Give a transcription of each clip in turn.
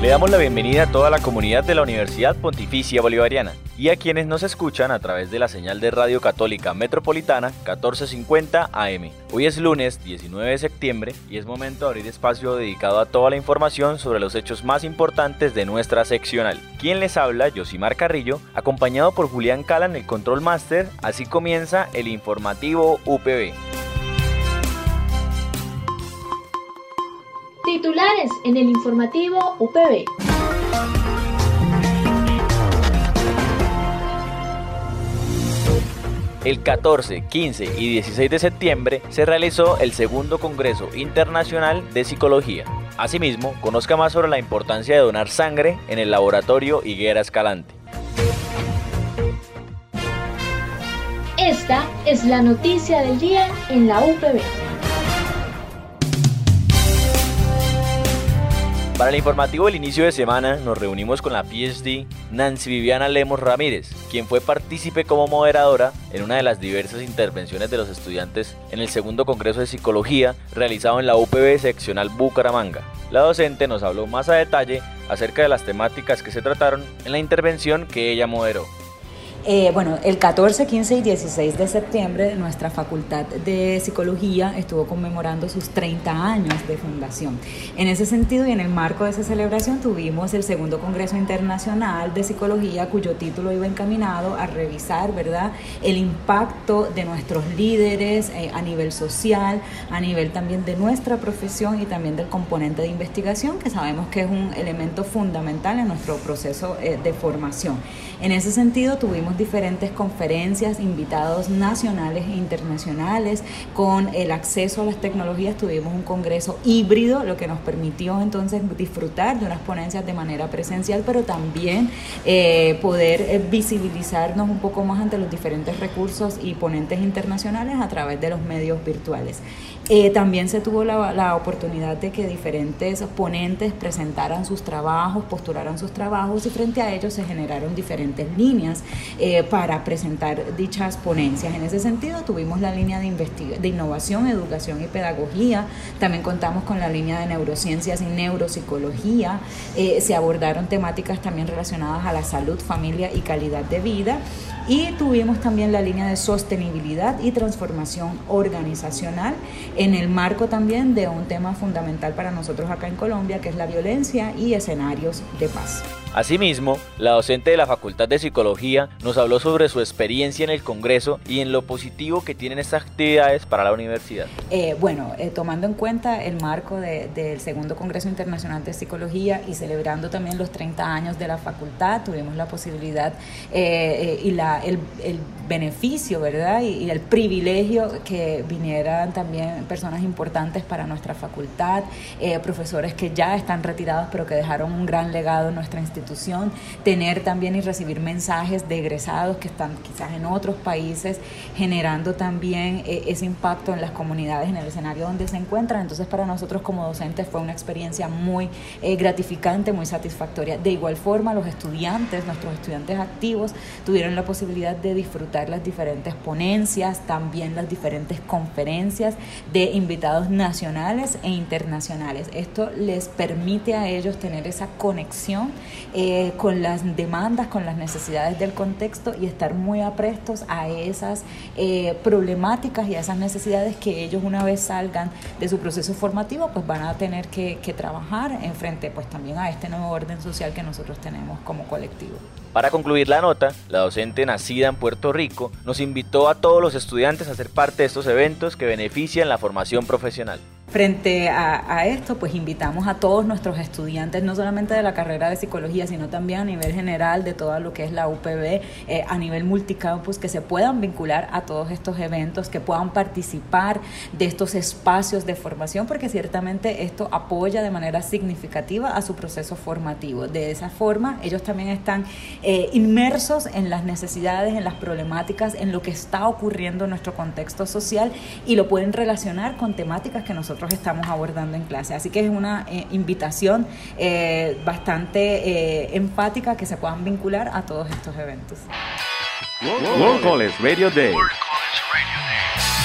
Le damos la bienvenida a toda la comunidad de la Universidad Pontificia Bolivariana y a quienes nos escuchan a través de la señal de Radio Católica Metropolitana 1450 AM. Hoy es lunes 19 de septiembre y es momento de abrir espacio dedicado a toda la información sobre los hechos más importantes de nuestra seccional. Quien les habla, Josimar Carrillo, acompañado por Julián Cala en el Control Master. Así comienza el informativo UPB. En el informativo UPB. El 14, 15 y 16 de septiembre se realizó el segundo Congreso Internacional de Psicología. Asimismo, conozca más sobre la importancia de donar sangre en el laboratorio Higuera Escalante. Esta es la noticia del día en la UPB. Para el informativo del inicio de semana nos reunimos con la PhD Nancy Viviana Lemos Ramírez, quien fue partícipe como moderadora en una de las diversas intervenciones de los estudiantes en el segundo Congreso de Psicología realizado en la UPB seccional Bucaramanga. La docente nos habló más a detalle acerca de las temáticas que se trataron en la intervención que ella moderó. Eh, bueno, el 14, 15 y 16 de septiembre nuestra Facultad de Psicología estuvo conmemorando sus 30 años de fundación. En ese sentido y en el marco de esa celebración tuvimos el segundo Congreso Internacional de Psicología cuyo título iba encaminado a revisar, ¿verdad?, el impacto de nuestros líderes eh, a nivel social, a nivel también de nuestra profesión y también del componente de investigación que sabemos que es un elemento fundamental en nuestro proceso eh, de formación. En ese sentido tuvimos diferentes conferencias, invitados nacionales e internacionales, con el acceso a las tecnologías tuvimos un congreso híbrido, lo que nos permitió entonces disfrutar de unas ponencias de manera presencial, pero también eh, poder eh, visibilizarnos un poco más ante los diferentes recursos y ponentes internacionales a través de los medios virtuales. Eh, también se tuvo la, oportunidad de que diferentes ponentes presentaran sus trabajos, postularan sus trabajos y frente a ellos se generaron diferentes líneas eh, para presentar dichas ponencias. En ese sentido, tuvimos la línea de, de innovación, educación y pedagogía, también contamos con la línea de neurociencias y neuropsicología, eh, se abordaron temáticas también relacionadas a la salud, familia y calidad de vida. Y tuvimos también la línea de sostenibilidad y transformación organizacional en el marco también de un tema fundamental para nosotros acá en Colombia, que es la violencia y escenarios de paz. Asimismo, la docente de la Facultad de Psicología nos habló sobre su experiencia en el Congreso y en lo positivo que tienen estas actividades para la universidad. Eh, bueno, eh, tomando en cuenta el marco del segundo Congreso Internacional de Psicología y celebrando también los 30 años de la facultad, tuvimos la posibilidad eh, y la, el, beneficio, ¿verdad? Y, y, el privilegio que vinieran también personas importantes para nuestra facultad, profesores que ya están retirados pero que dejaron un gran legado en nuestra institución tener también y recibir mensajes de egresados que están quizás en otros países, generando también eh, ese impacto en las comunidades, en el escenario donde se encuentran. Entonces para nosotros como docentes fue una experiencia muy eh, gratificante, muy satisfactoria. De igual forma, los estudiantes, nuestros estudiantes activos, tuvieron la posibilidad de disfrutar las diferentes ponencias, también las diferentes conferencias de invitados nacionales e internacionales. Esto les permite a ellos tener esa conexión eh, con las demandas, con las necesidades del contexto y estar muy aprestos a esas eh, problemáticas y a esas necesidades que ellos una vez salgan de su proceso formativo pues van a tener que, trabajar en frente pues también a este nuevo orden social que nosotros tenemos como colectivo. Para concluir la nota, la docente nacida en Puerto Rico nos invitó a todos los estudiantes a ser parte de estos eventos que benefician la formación profesional. Frente a, esto, pues invitamos a todos nuestros estudiantes, no solamente de la carrera de psicología, sino también a nivel general de todo lo que es la UPB, eh, a nivel multicampus, que se puedan vincular a todos estos eventos, que puedan participar de estos espacios de formación, porque ciertamente esto apoya de manera significativa a su proceso formativo. De esa forma, ellos también están eh, inmersos en las necesidades, en las problemáticas, en lo que está ocurriendo en nuestro contexto social y lo pueden relacionar con temáticas que nosotros estamos abordando en clase. Así que es una eh, invitación eh, bastante eh, enfática que se puedan vincular a todos estos eventos. World College Radio Day.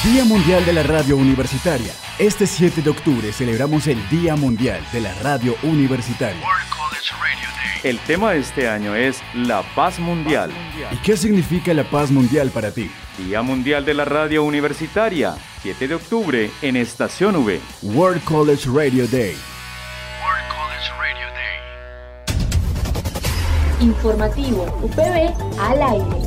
Día Mundial de la Radio Universitaria. Este 7 de octubre celebramos el Día Mundial de la Radio Universitaria. El tema de este año es la paz mundial. ¿Y qué significa la paz mundial para ti? Día Mundial de la Radio Universitaria, 7 de octubre en Estación V. World College Radio Day. World College Radio Day. Informativo UPB al aire.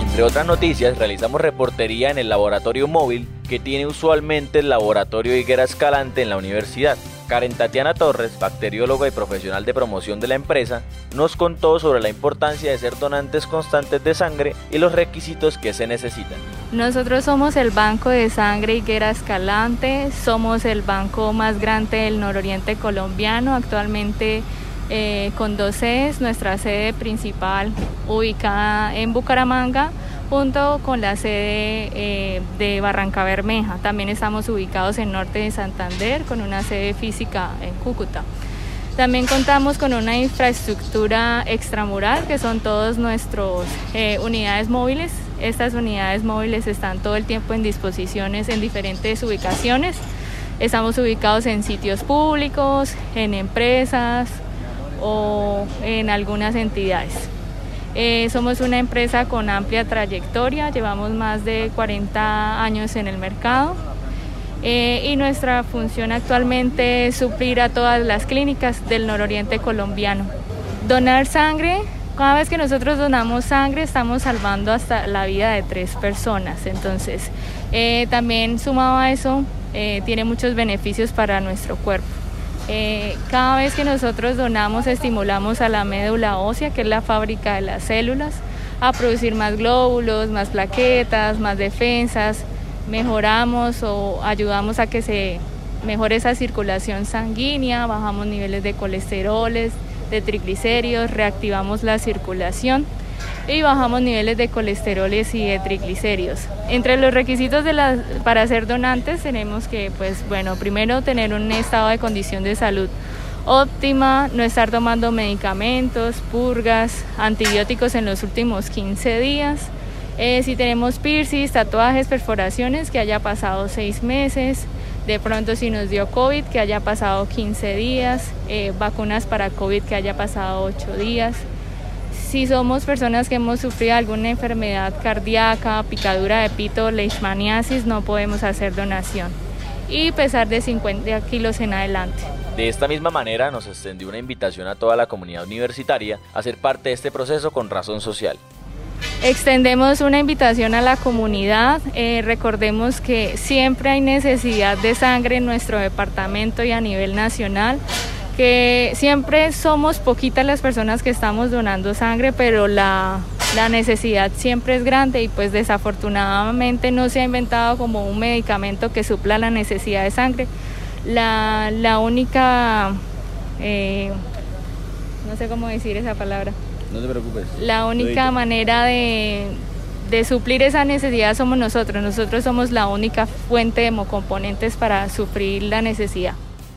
Entre otras noticias, realizamos reportería en el laboratorio móvil que tiene usualmente el laboratorio Higuera Escalante en la universidad. Karen Tatiana Torres, bacterióloga y profesional de promoción de la empresa, nos contó sobre la importancia de ser donantes constantes de sangre y los requisitos que se necesitan. Nosotros somos el Banco de Sangre Higuera Escalante, somos el banco más grande del nororiente colombiano, actualmente eh, con dos sedes, nuestra sede principal ubicada en Bucaramanga junto con la sede eh, de Barranca Bermeja. También estamos ubicados en norte de Santander con una sede física en Cúcuta. También contamos con una infraestructura extramural que son todas nuestras eh, unidades móviles. Estas unidades móviles están todo el tiempo en disposiciones en diferentes ubicaciones. Estamos ubicados en sitios públicos, en empresas o en algunas entidades. Eh, somos una empresa con amplia trayectoria, llevamos más de 40 años en el mercado eh, y nuestra función actualmente es suplir a todas las clínicas del nororiente colombiano. Donar sangre, cada vez que nosotros donamos sangre estamos salvando hasta la vida de tres personas, entonces eh, también sumado a eso tiene muchos beneficios para nuestro cuerpo. Eh, cada vez que nosotros donamos estimulamos a la médula ósea, que es la fábrica de las células, a producir más glóbulos, más plaquetas, más defensas, mejoramos o ayudamos a que se mejore esa circulación sanguínea, bajamos niveles de colesteroles, de triglicéridos, reactivamos la circulación y bajamos niveles de colesteroles y de triglicéridos. Entre los requisitos de para ser donantes tenemos que, pues bueno, primero tener un estado de condición de salud óptima, no estar tomando medicamentos, purgas, antibióticos en los últimos 15 días. Eh, si tenemos piercings, tatuajes, perforaciones, que haya pasado 6 meses. De pronto si nos dio COVID, que haya pasado 15 días. Eh, vacunas para COVID, que haya pasado 8 días si somos personas que hemos sufrido alguna enfermedad cardíaca, picadura de pito, leishmaniasis, no podemos hacer donación. Y pesar de 50 kilos en adelante. De esta misma manera nos extendió una invitación a toda la comunidad universitaria a ser parte de este proceso con razón social. Extendemos una invitación a la comunidad. Eh, recordemos que siempre hay necesidad de sangre en nuestro departamento y a nivel nacional que siempre somos poquitas las personas que estamos donando sangre, pero la, necesidad siempre es grande y pues desafortunadamente no se ha inventado como un medicamento que supla la necesidad de sangre. La, única, eh, no sé cómo decir esa palabra. No te preocupes. La única manera de, de suplir esa necesidad somos nosotros. Nosotros somos la única fuente de hemocomponentes para suplir la necesidad.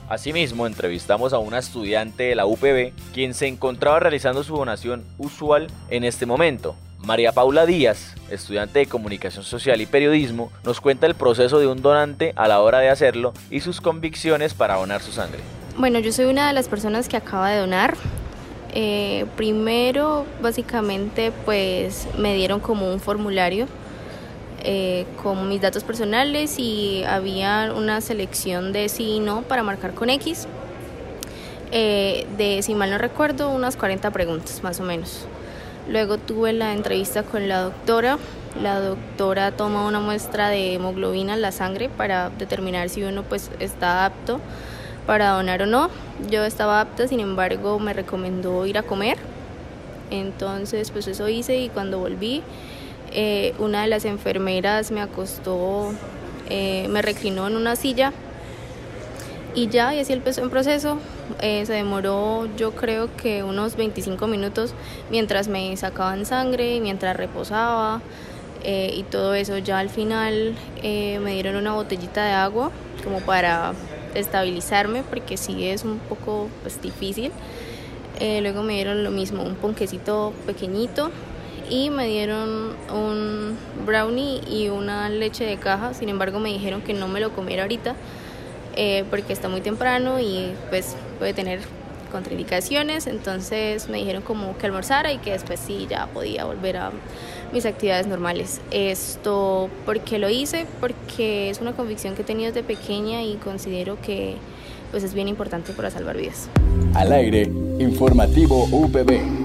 Asimismo, entrevistamos a una estudiante de la UPB, quien se encontraba realizando su donación usual en este momento. María Paula Díaz, estudiante de Comunicación Social y Periodismo, nos cuenta el proceso de un donante a la hora de hacerlo y sus convicciones para donar su sangre. Bueno, yo soy una de las personas que acaba de donar. Eh, primero, básicamente, pues me dieron como un formulario eh, con mis datos personales y había una selección de sí y no para marcar con X. Eh, de, si mal no recuerdo, unas 40 preguntas más o menos. Luego tuve la entrevista con la doctora la doctora toma una muestra de hemoglobina en la sangre para determinar si uno pues está apto para donar o no. Yo estaba apta, sin embargo me recomendó ir a comer. Entonces pues eso hice y cuando volví eh, una de las enfermeras me acostó, eh, me reclinó en una silla y ya, y así empezó el proceso. Eh, se demoró yo creo que unos 25 minutos mientras me sacaban sangre, mientras reposaba y todo eso. Ya al final me dieron una botellita de agua como para estabilizarme porque sí es un poco pues, difícil. Luego me dieron lo mismo, un ponquecito pequeñito y me dieron un brownie y una leche de caja. Sin embargo, me dijeron que no me lo comiera ahorita eh, porque está muy temprano y pues puede tener contraindicaciones. Entonces me dijeron como que almorzara y que después sí ya podía volver a mis actividades normales. Esto, porque lo hice? Porque es una convicción que he tenido desde pequeña y considero que pues es bien importante para salvar vidas. Al aire, informativo UPB.